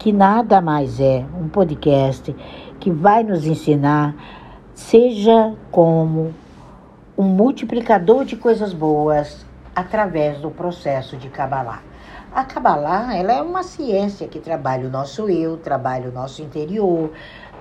que nada mais é um podcast que vai nos ensinar, seja como um multiplicador de coisas boas através do processo de Kabbalah. A Kabbalah ela é uma ciência que trabalha o nosso eu, trabalha o nosso interior,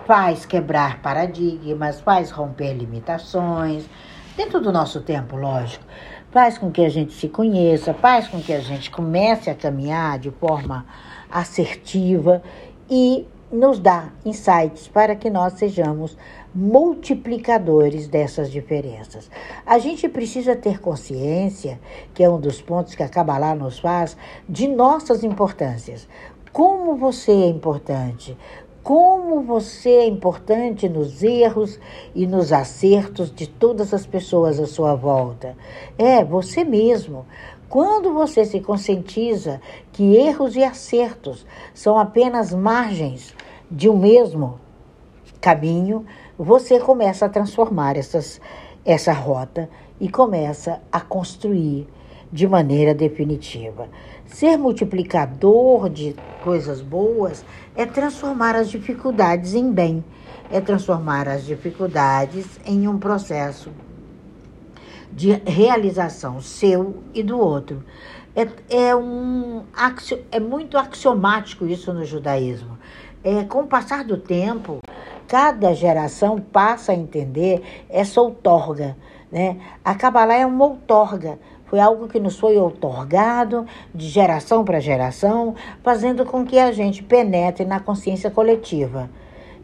faz quebrar paradigmas, faz romper limitações, dentro do nosso tempo, lógico. Faz com que a gente se conheça, faz com que a gente comece a caminhar de forma assertiva e nos dá insights para que nós sejamos multiplicadores dessas diferenças. A gente precisa ter consciência, que é um dos pontos que a Kabbalah nos faz, de nossas importâncias. Como você é importante, como você é importante nos erros e nos acertos de todas as pessoas à sua volta. É você mesmo. Quando você se conscientiza que erros e acertos são apenas margens de um mesmo caminho, você começa a transformar essas, essa rota e começa a construir de maneira definitiva. Ser multiplicador de coisas boas é transformar as dificuldades em bem, é transformar as dificuldades em um processo de realização seu e do outro. É, é, um, é muito axiomático isso no judaísmo. É, com o passar do tempo, cada geração passa a entender essa outorga. Né? A Kabbalah é uma outorga, foi algo que nos foi outorgado de geração para geração, fazendo com que a gente penetre na consciência coletiva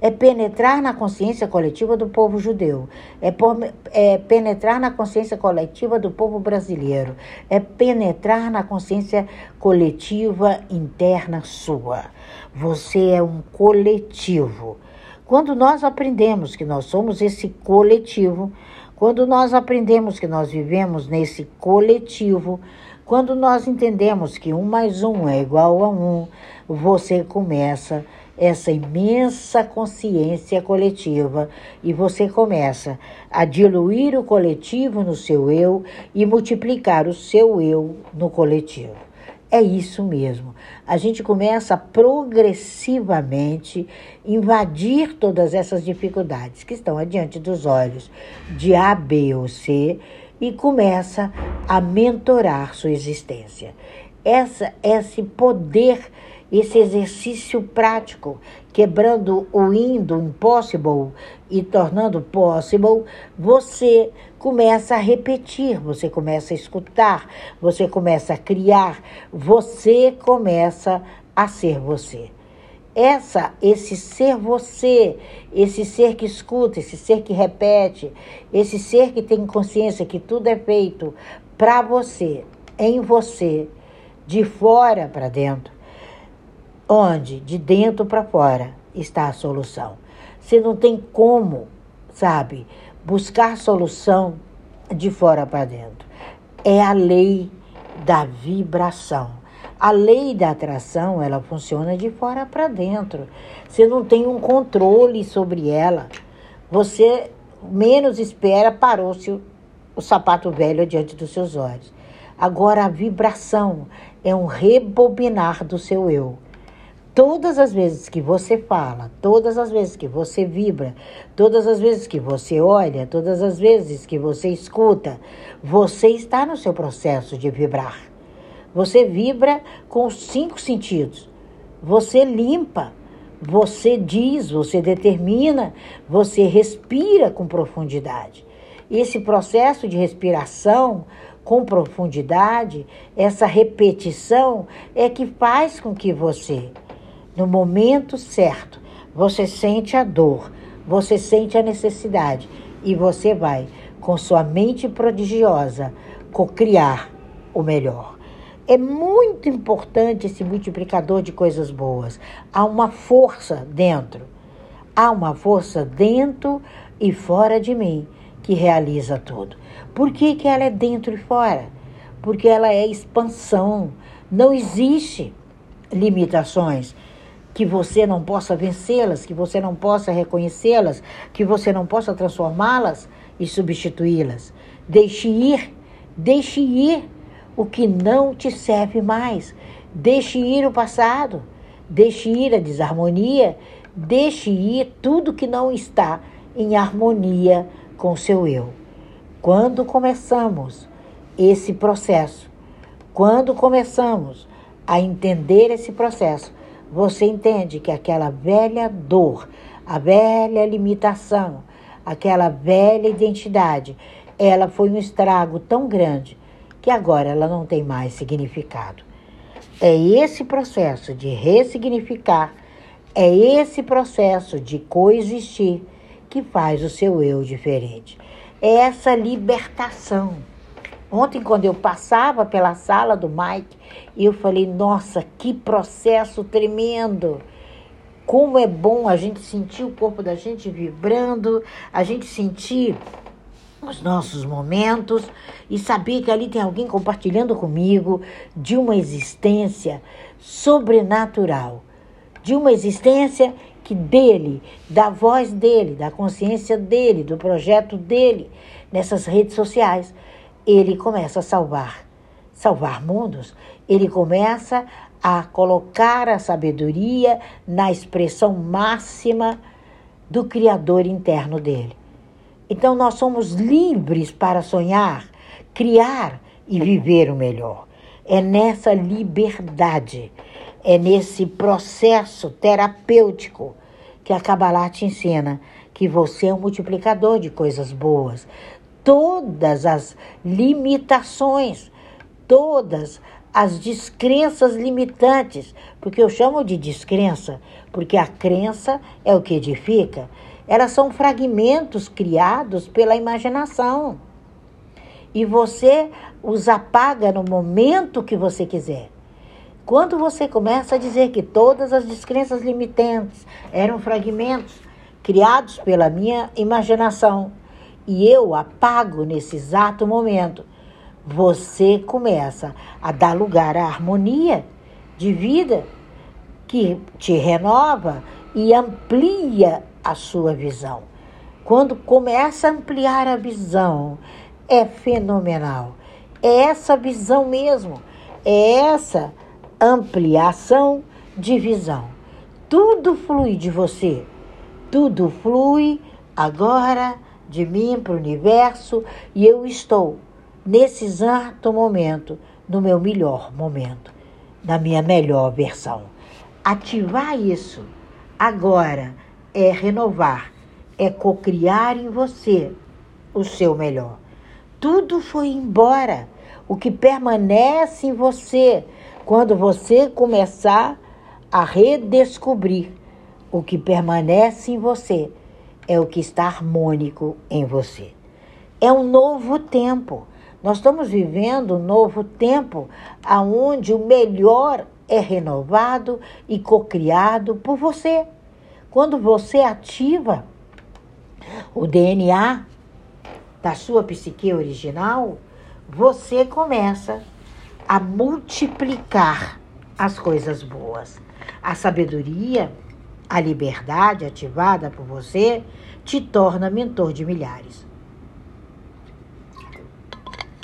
é penetrar na consciência coletiva do povo judeu, é, por, é, penetrar na consciência coletiva do povo brasileiro, é penetrar na consciência coletiva interna sua. Você é um coletivo. Quando nós aprendemos que nós somos esse coletivo, quando nós aprendemos que nós vivemos nesse coletivo, quando nós entendemos que um mais um é igual a um, você começa essa imensa consciência coletiva e você começa a diluir o coletivo no seu eu e multiplicar o seu eu no coletivo. É isso mesmo. A gente começa progressivamente invadir todas essas dificuldades que estão adiante dos olhos de A, B ou C e começa a mentorar sua existência. Essa, esse poder esse exercício prático, quebrando o indo impossible e tornando possible, você começa a repetir, você começa a escutar, você começa a criar, você começa a ser você. Essa, esse ser você, esse ser que escuta, esse ser que repete, esse ser que tem consciência que tudo é feito para você, em você, de fora para dentro, onde de dentro para fora está a solução. Você não tem como, sabe, buscar solução de fora para dentro. É a lei da vibração. A lei da atração, ela funciona de fora para dentro. Você não tem um controle sobre ela. Você menos espera, parou-se o, o sapato velho diante dos seus olhos. Agora a vibração é um rebobinar do seu eu. Todas as vezes que você fala, todas as vezes que você vibra, todas as vezes que você olha, todas as vezes que você escuta, você está no seu processo de vibrar. Você vibra com os cinco sentidos. Você limpa, você diz, você determina, você respira com profundidade. Esse processo de respiração com profundidade, essa repetição é que faz com que você no momento certo, você sente a dor, você sente a necessidade e você vai, com sua mente prodigiosa, cocriar o melhor. É muito importante esse multiplicador de coisas boas. Há uma força dentro. Há uma força dentro e fora de mim que realiza tudo. Por que, que ela é dentro e fora? Porque ela é expansão. Não existe limitações que você não possa vencê-las, que você não possa reconhecê-las, que você não possa transformá-las e substituí-las. Deixe ir, deixe ir o que não te serve mais. Deixe ir o passado, Deixe ir a desarmonia, deixe ir tudo que não está em harmonia com seu eu. Quando começamos esse processo, quando começamos a entender esse processo, você entende que aquela velha dor, a velha limitação, aquela velha identidade, ela foi um estrago tão grande que agora ela não tem mais significado. É esse processo de ressignificar, é esse processo de coexistir que faz o seu eu diferente. É essa libertação. Ontem, quando eu passava pela sala do Mike, eu falei: nossa, que processo tremendo! Como é bom a gente sentir o corpo da gente vibrando, a gente sentir os nossos momentos e saber que ali tem alguém compartilhando comigo de uma existência sobrenatural, de uma existência que dele, da voz dele, da consciência dele, do projeto dele nessas redes sociais, ele começa a salvar, salvar mundos. Ele começa a colocar a sabedoria na expressão máxima do Criador interno dele. Então nós somos livres para sonhar, criar e viver o melhor. É nessa liberdade é nesse processo terapêutico que a Kabbalah te ensina que você é um multiplicador de coisas boas. Todas as limitações, todas as descrenças limitantes, porque eu chamo de descrença, porque a crença é o que edifica. Elas são fragmentos criados pela imaginação. E você os apaga no momento que você quiser. Quando você começa a dizer que todas as descrenças limitantes eram fragmentos criados pela minha imaginação e eu apago nesse exato momento, você começa a dar lugar à harmonia de vida que te renova e amplia a sua visão. Quando começa a ampliar a visão, é fenomenal. É essa visão mesmo. É essa ampliação de visão. Tudo flui de você. Tudo flui agora de mim para o universo e eu estou nesse exato momento, no meu melhor momento, na minha melhor versão. Ativar isso agora é renovar, é cocriar em você o seu melhor. Tudo foi embora. O que permanece em você quando você começar a redescobrir o que permanece em você, é o que está harmônico em você. É um novo tempo. Nós estamos vivendo um novo tempo aonde o melhor é renovado e cocriado por você. Quando você ativa o DNA da sua psique original, você começa a multiplicar as coisas boas. A sabedoria, a liberdade ativada por você, te torna mentor de milhares.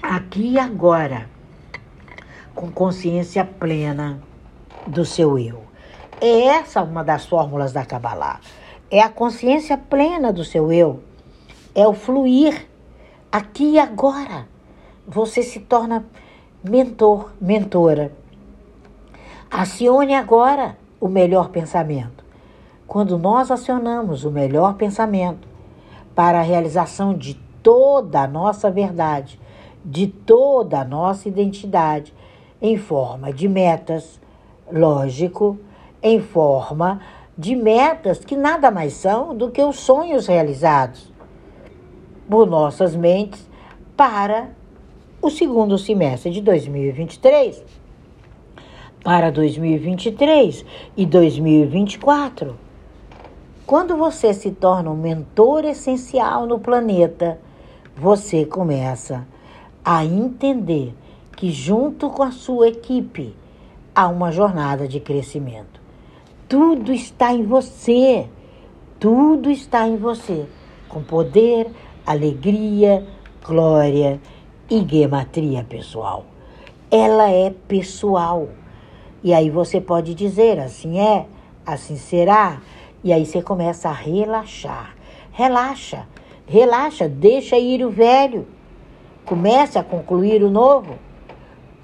Aqui e agora, com consciência plena do seu eu. É essa uma das fórmulas da Kabbalah. É a consciência plena do seu eu. É o fluir aqui e agora. Você se torna mentor, mentora. Acione agora o melhor pensamento. Quando nós acionamos o melhor pensamento para a realização de toda a nossa verdade, de toda a nossa identidade, em forma de metas, lógico, em forma de metas que nada mais são do que os sonhos realizados por nossas mentes para o segundo semestre de 2023 para 2023 e 2024. Quando você se torna um mentor essencial no planeta, você começa a entender que, junto com a sua equipe, há uma jornada de crescimento. Tudo está em você, tudo está em você, com poder, alegria, glória e gematria pessoal. Ela é pessoal. E aí você pode dizer assim é, assim será. E aí você começa a relaxar. Relaxa, relaxa, deixa ir o velho. Comece a concluir o novo.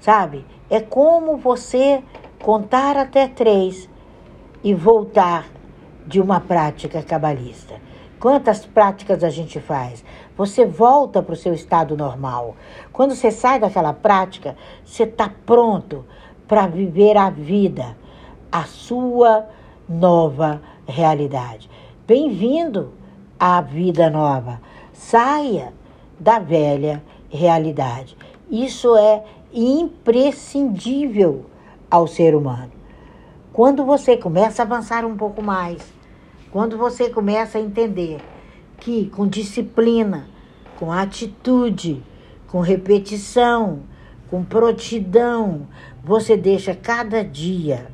Sabe? É como você contar até três e voltar de uma prática cabalista. Quantas práticas a gente faz? Você volta para o seu estado normal. Quando você sai daquela prática, você está pronto para viver a vida, a sua nova realidade. Bem-vindo à vida nova. Saia da velha realidade. Isso é imprescindível ao ser humano. Quando você começa a avançar um pouco mais, quando você começa a entender que com disciplina, com atitude, com repetição, com prontidão, você deixa cada dia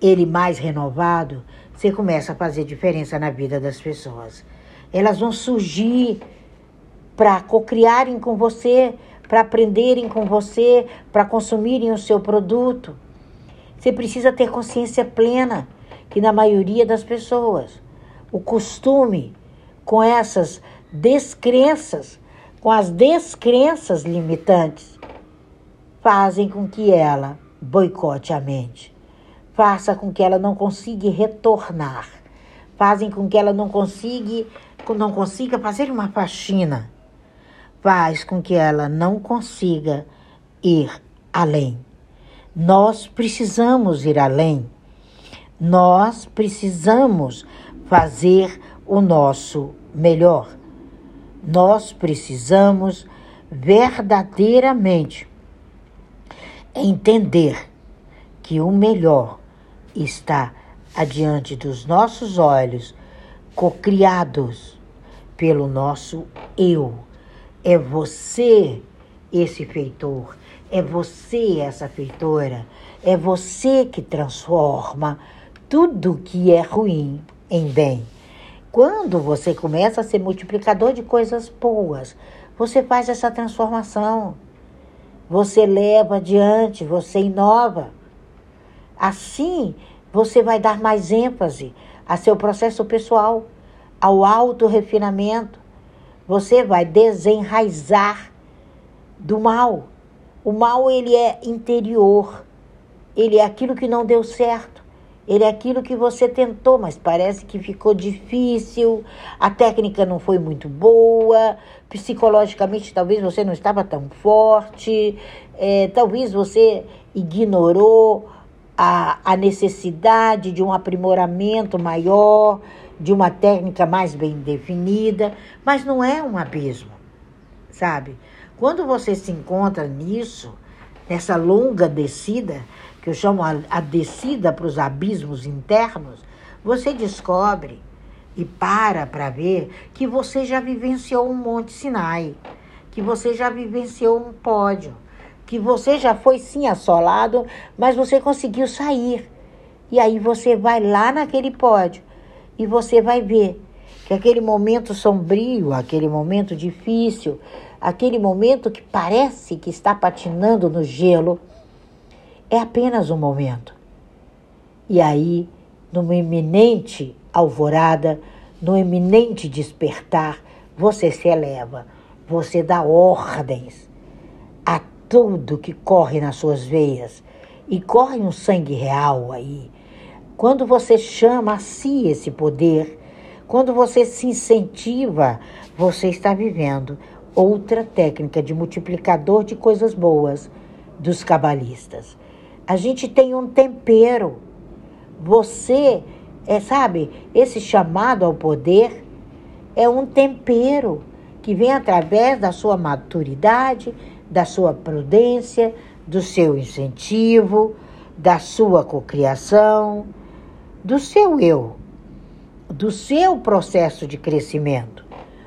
ele mais renovado, você começa a fazer diferença na vida das pessoas. Elas vão surgir para cocriarem com você, para aprenderem com você, para consumirem o seu produto. Você precisa ter consciência plena que na maioria das pessoas o costume com essas descrenças, com as descrenças limitantes, fazem com que ela boicote a mente, faça com que ela não consiga retornar, fazem com que ela não consiga, não consiga fazer uma faxina, faz com que ela não consiga ir além. Nós precisamos ir além. Nós precisamos fazer o nosso melhor. Nós precisamos verdadeiramente entender que o melhor está adiante dos nossos olhos, cocriados pelo nosso eu. É você esse feitor, é você essa feitora, é você que transforma tudo que é ruim em bem. Quando você começa a ser multiplicador de coisas boas, você faz essa transformação. Você leva adiante, você inova. Assim, você vai dar mais ênfase a seu processo pessoal, ao auto-refinamento. Você vai desenraizar do mal. O mal, ele é interior. Ele é aquilo que não deu certo. Ele é aquilo que você tentou, mas parece que ficou difícil, a técnica não foi muito boa, psicologicamente talvez você não estava tão forte, é, talvez você ignorou a, a necessidade de um aprimoramento maior, de uma técnica mais bem definida, mas não é um abismo, sabe? Quando você se encontra nisso, nessa longa descida, que eu chamo a, a descida para os abismos internos, você descobre e para para ver que você já vivenciou um Monte Sinai, que você já vivenciou um pódio, que você já foi sim assolado, mas você conseguiu sair. E aí você vai lá naquele pódio e você vai ver que aquele momento sombrio, aquele momento difícil, aquele momento que parece que está patinando no gelo, é apenas um momento. E aí, numa iminente alvorada, no iminente despertar, você se eleva, você dá ordens tudo que corre nas suas veias. E corre um sangue real aí. Quando você chama a si esse poder, quando você se incentiva, você está vivendo outra técnica de multiplicador de coisas boas dos cabalistas. A gente tem um tempero. Você, é, sabe, esse chamado ao poder é um tempero que vem através da sua maturidade, da sua prudência, do seu incentivo, da sua cocriação, do seu eu, do seu processo de crescimento.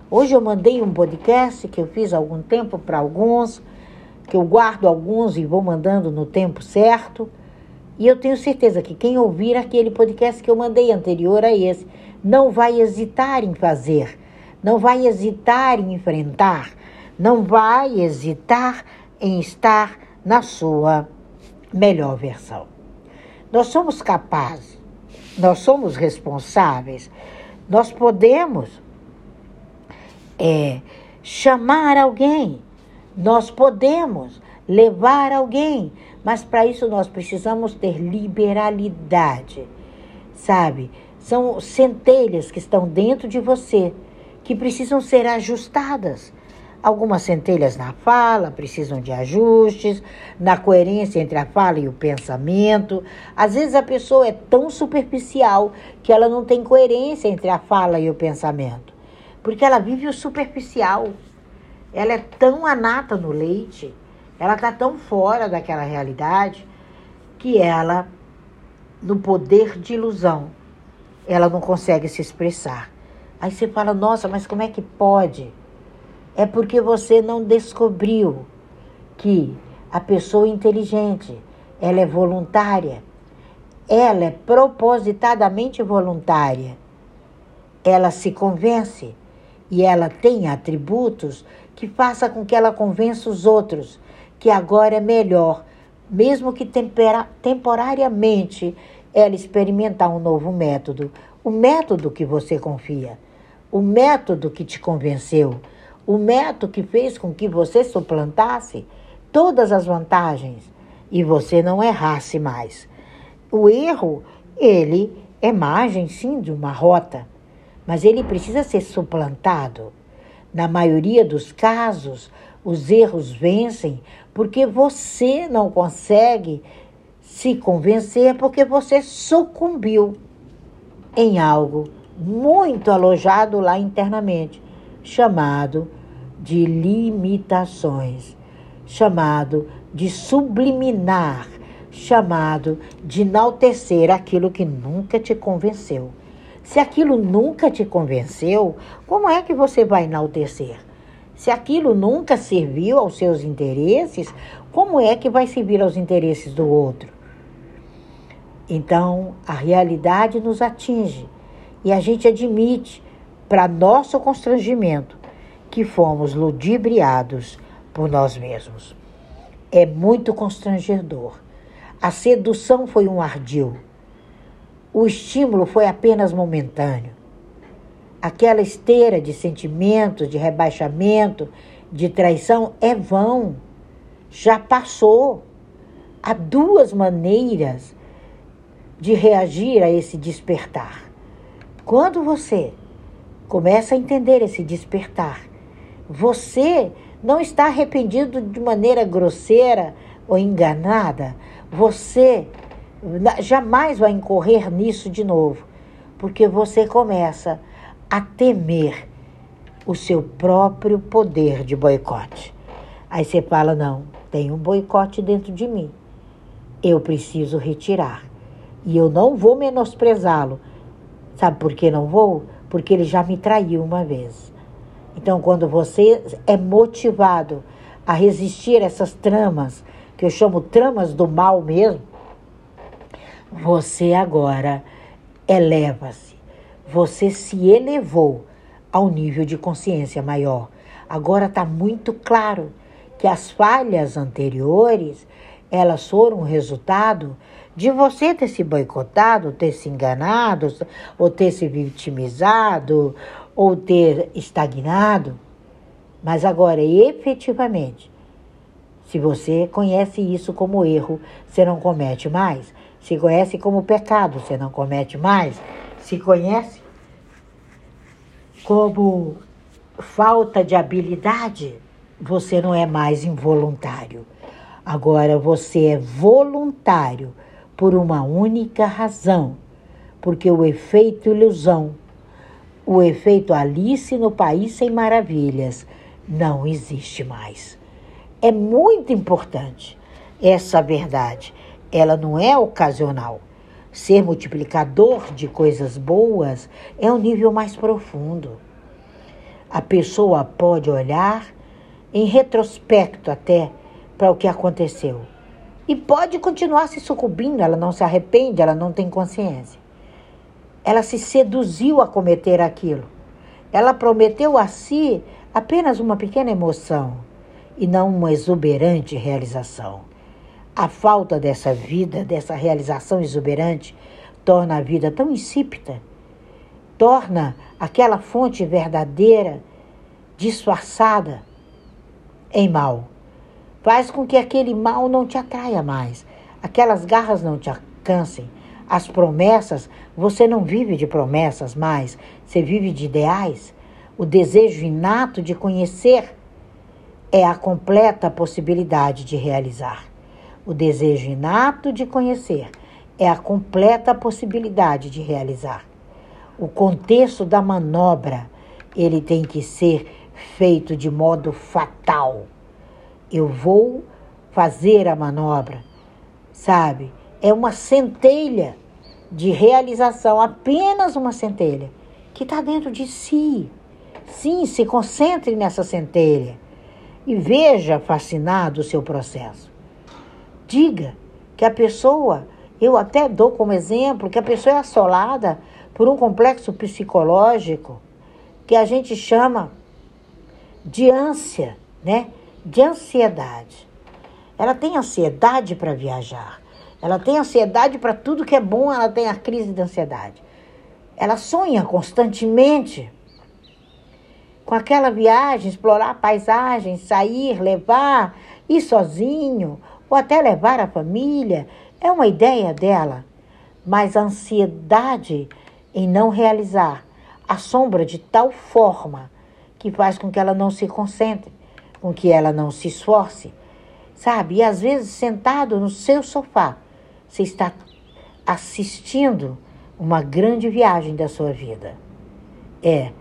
Hoje eu mandei um podcast que eu fiz há algum tempo para alguns, que eu guardo alguns e vou mandando no tempo certo. E eu tenho certeza que quem ouvir aquele podcast que eu mandei anterior a esse não vai hesitar em fazer, não vai hesitar em enfrentar, não vai hesitar em estar na sua melhor versão. nós somos capazes, nós somos responsáveis, nós podemos é, chamar alguém, nós podemos levar alguém, mas para isso nós precisamos ter liberalidade, sabe? São centelhas que estão dentro de você que precisam ser ajustadas. Algumas centelhas na fala precisam de ajustes, na coerência entre a fala e o pensamento. Às vezes a pessoa é tão superficial que ela não tem coerência entre a fala e o pensamento, porque ela vive o superficial. Ela é tão anata no leite, ela está tão fora daquela realidade que ela, no poder de ilusão, ela não consegue se expressar. Aí você fala, nossa, mas como é que pode? É porque você não descobriu que a pessoa inteligente, ela é voluntária. Ela é propositadamente voluntária. Ela se convence e ela tem atributos que faça com que ela convença os outros que agora é melhor, mesmo que tempera, temporariamente ela experimentar um novo método, o método que você confia o método que te convenceu, o método que fez com que você suplantasse todas as vantagens e você não errasse mais. O erro, ele é margem sim de uma rota, mas ele precisa ser suplantado. Na maioria dos casos, os erros vencem porque você não consegue se convencer porque você sucumbiu em algo muito alojado lá internamente, chamado de limitações, chamado de subliminar, chamado de enaltecer aquilo que nunca te convenceu. Se aquilo nunca te convenceu, como é que você vai enaltecer? Se aquilo nunca serviu aos seus interesses, como é que vai servir aos interesses do outro? Então, a realidade nos atinge e a gente admite, para nosso constrangimento, que fomos ludibriados por nós mesmos. É muito constrangedor. A sedução foi um ardil. O estímulo foi apenas momentâneo. Aquela esteira de sentimentos, de rebaixamento, de traição é vão. Já passou. Há duas maneiras de reagir a esse despertar. Quando você começa a entender esse despertar, você não está arrependido de maneira grosseira ou enganada, você jamais vai incorrer nisso de novo, porque você começa a temer o seu próprio poder de boicote. Aí você fala: não, tem um boicote dentro de mim. Eu preciso retirar. E eu não vou menosprezá-lo Sabe por que não vou? Porque ele já me traiu uma vez. Então, quando você é motivado a resistir a essas tramas, que eu chamo tramas do mal mesmo, você agora eleva-se. Você se elevou ao nível de consciência maior. Agora está muito claro que as falhas anteriores elas foram resultado de você ter se boicotado, ter se enganado, ou ter se vitimizado, ou ter estagnado. Mas agora, efetivamente, se você conhece isso como erro, você não comete mais. Se conhece como pecado, você não comete mais. Se conhece como falta de habilidade, você não é mais involuntário. Agora você é voluntário por uma única razão, porque o efeito ilusão, o efeito Alice no País Sem Maravilhas, não existe mais. É muito importante essa verdade. Ela não é ocasional. Ser multiplicador de coisas boas é um nível mais profundo. A pessoa pode olhar em retrospecto até para o que aconteceu e pode continuar se sucumbindo, ela não se arrepende, ela não tem consciência. Ela se seduziu a cometer aquilo. Ela prometeu a si apenas uma pequena emoção e não uma exuberante realização. A falta dessa vida, dessa realização exuberante, torna a vida tão insípida, torna aquela fonte verdadeira disfarçada em mal. Faz com que aquele mal não te atraia mais, aquelas garras não te alcancem. As promessas, você não vive de promessas mais, você vive de ideais. O desejo inato de conhecer é a completa possibilidade de realizar. O desejo inato de conhecer é a completa possibilidade de realizar. O contexto da manobra, ele tem que ser feito de modo fatal. Eu vou fazer a manobra, sabe? É uma centelha de realização, apenas uma centelha, que está dentro de si. Sim, se concentre nessa centelha e veja fascinado o seu processo. Diga que a pessoa, eu até dou como exemplo, que a pessoa é assolada por um complexo psicológico que a gente chama de ânsia, né? De ansiedade. Ela tem ansiedade para viajar. Ela tem ansiedade para tudo que é bom, ela tem a crise de ansiedade. Ela sonha constantemente com aquela viagem, explorar paisagens, sair, levar, ir sozinho, ou até levar a família, é uma ideia dela. Mas a ansiedade em não realizar assombra de tal forma que faz com que ela não se concentre, com que ela não se esforce, sabe? E às vezes, sentado no seu sofá, você está assistindo uma grande viagem da sua vida. É.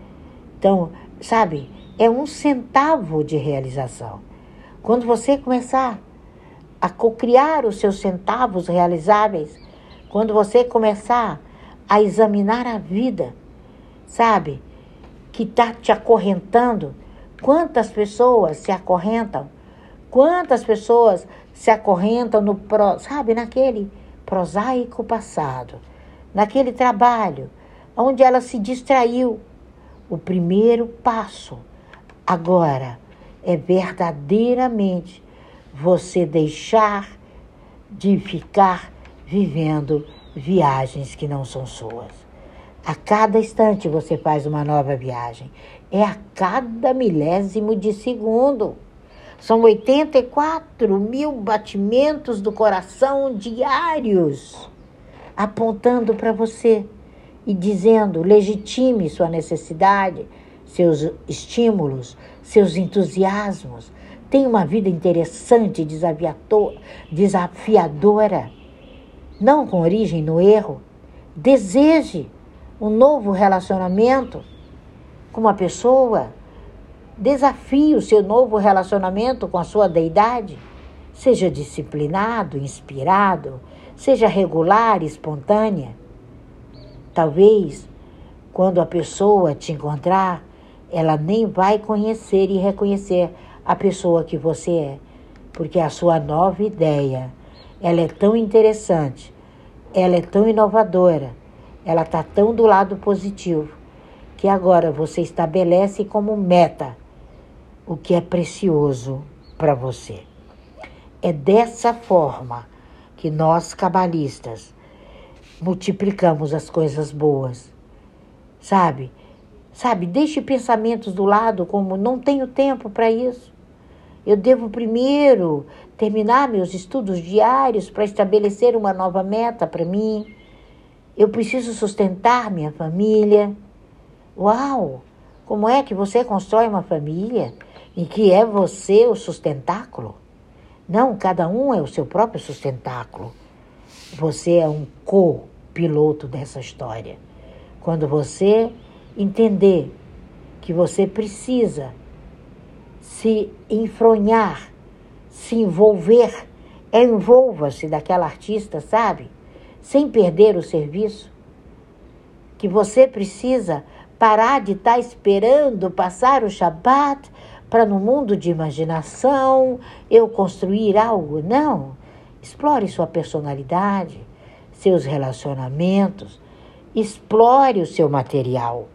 Então, sabe? É um centavo de realização. Quando você começar a cocriar os seus centavos realizáveis, quando você começar a examinar a vida, sabe, que está te acorrentando, quantas pessoas se acorrentam, quantas pessoas se acorrentam no, sabe, naquele prosaico passado, naquele trabalho onde ela se distraiu. O primeiro passo agora é verdadeiramente você deixar de ficar vivendo viagens que não são suas. A cada instante você faz uma nova viagem. É a cada milésimo de segundo. São 84 mil batimentos do coração diários apontando para você e dizendo: legitime sua necessidade, seus estímulos, seus entusiasmos, Tenha uma vida interessante, desafiadora, não com origem no erro. Deseje um novo relacionamento com uma pessoa. Desafie o seu novo relacionamento com a sua deidade. Seja disciplinado, inspirado, seja regular, espontânea. Talvez, quando a pessoa te encontrar, ela nem vai conhecer e reconhecer a pessoa que você é, porque a sua nova ideia, ela é tão interessante, ela é tão inovadora, ela está tão do lado positivo, que agora você estabelece como meta o que é precioso para você. É dessa forma que nós cabalistas multiplicamos as coisas boas. Sabe? Sabe, deixe pensamentos do lado como não tenho tempo para isso. Eu devo primeiro terminar meus estudos diários para estabelecer uma nova meta para mim. Eu preciso sustentar minha família. Uau! Como é que você constrói uma família em que é você o sustentáculo? Não, cada um é o seu próprio sustentáculo. Você é um co-piloto dessa história. Quando você entender que você precisa se enfronhar, se envolver, envolva-se daquela artista, sabe? Sem perder o serviço. Que você precisa parar de estar tá esperando passar o Shabat para no mundo de imaginação eu construir algo. Não. Explore sua personalidade, seus relacionamentos, explore o seu material.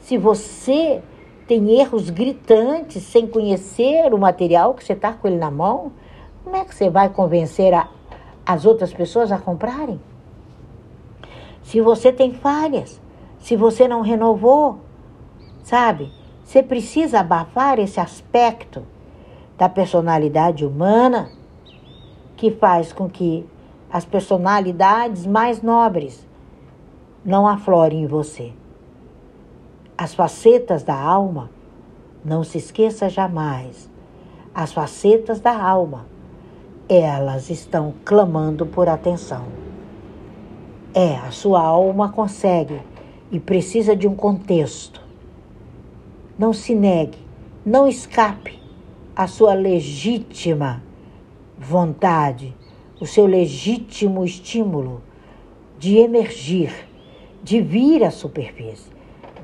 Se você tem erros gritantes sem conhecer o material que você está com ele na mão, como é que você vai convencer a, as outras pessoas a comprarem? Se você tem falhas, se você não renovou, sabe? Você precisa abafar esse aspecto da personalidade humana que faz com que as personalidades mais nobres não aflorem em você. As facetas da alma, não se esqueça jamais, as facetas da alma, elas estão clamando por atenção. É, a sua alma consegue e precisa de um contexto. Não se negue, não escape à sua legítima vontade, o seu legítimo estímulo de emergir, de vir à superfície,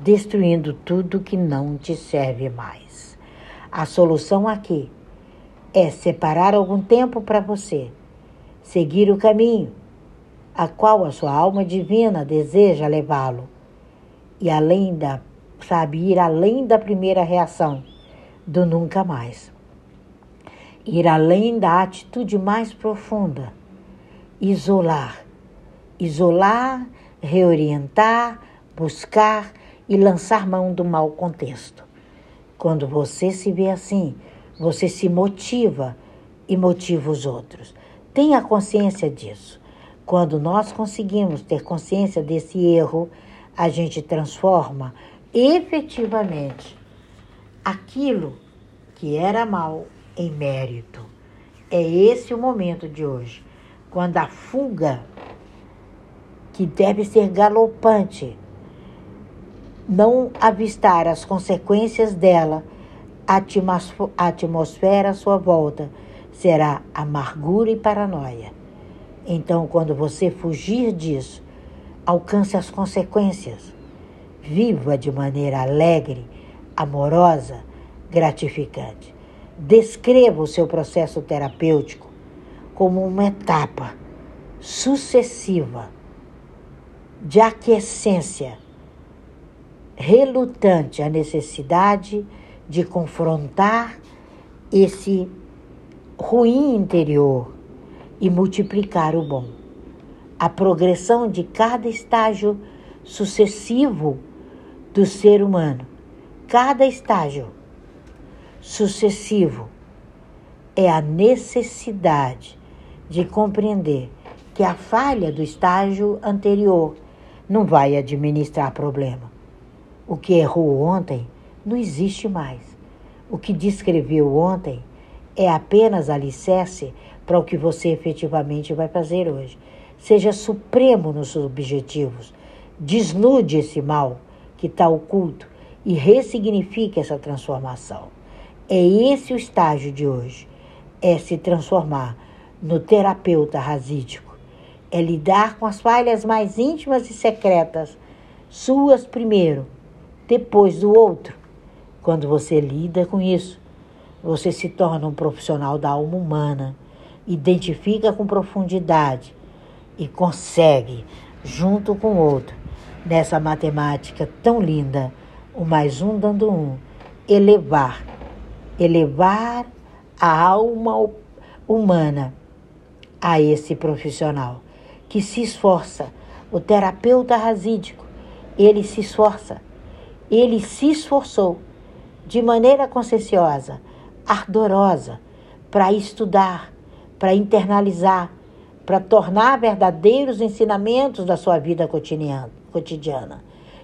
destruindo tudo que não te serve mais. A solução aqui é separar algum tempo para você, seguir o caminho a qual a sua alma divina deseja levá-lo e além da sabe ir além da primeira reação do nunca mais ir além da atitude mais profunda, isolar, isolar, reorientar, buscar e lançar mão do mau contexto. Quando você se vê assim, você se motiva e motiva os outros. Tenha consciência disso. Quando nós conseguimos ter consciência desse erro, a gente transforma efetivamente aquilo que era mal em mérito. É esse o momento de hoje, quando a fuga, que deve ser galopante, não avistar as consequências dela, a atmosfera à sua volta será amargura e paranoia. Então, quando você fugir disso, alcance as consequências. Viva de maneira alegre, amorosa, gratificante. Descreva o seu processo terapêutico como uma etapa sucessiva de aquiescência, relutante à necessidade de confrontar esse ruim interior e multiplicar o bom. A progressão de cada estágio sucessivo do ser humano, cada estágio sucessivo é a necessidade de compreender que a falha do estágio anterior não vai administrar problema. O que errou ontem não existe mais. O que descreveu ontem é apenas alicerce para o que você efetivamente vai fazer hoje. Seja supremo nos seus objetivos. Desnude esse mal que está oculto e ressignifique essa transformação. É esse o estágio de hoje. É se transformar no terapeuta rasídico. É lidar com as falhas mais íntimas e secretas, suas primeiro, depois do outro. Quando você lida com isso, você se torna um profissional da alma humana, identifica com profundidade e consegue, junto com o outro, nessa matemática tão linda, o mais um dando um, elevar elevar a alma humana a esse profissional que se esforça. O terapeuta rasídico, ele se esforça. Ele se esforçou de maneira conscienciosa, ardorosa, para estudar, para internalizar, para tornar verdadeiros ensinamentos da sua vida cotidiana.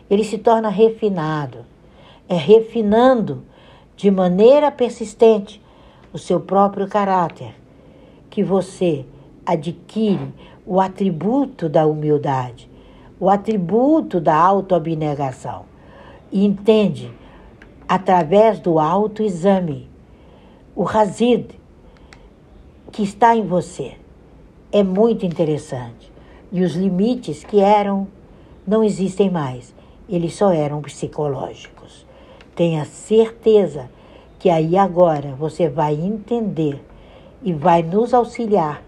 Ele se torna refinado. É refinando de maneira persistente o seu próprio caráter, que você adquire o atributo da humildade, o atributo da autoabnegação e entende através do autoexame o razid que está em você. É muito interessante. E os limites que eram não existem mais, eles só eram psicológicos. Tenha certeza que aí agora você vai entender e vai nos auxiliar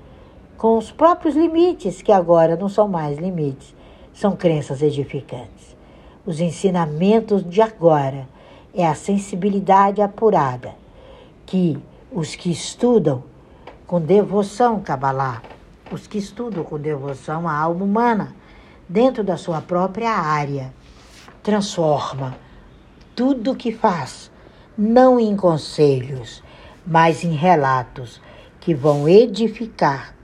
com os próprios limites, que agora não são mais limites, são crenças edificantes. Os ensinamentos de agora é a sensibilidade apurada que os que estudam com devoção Kabbalah, os que estudam com devoção a alma humana, dentro da sua própria área, transforma. Tudo o que faz, não em conselhos, mas em relatos que vão edificar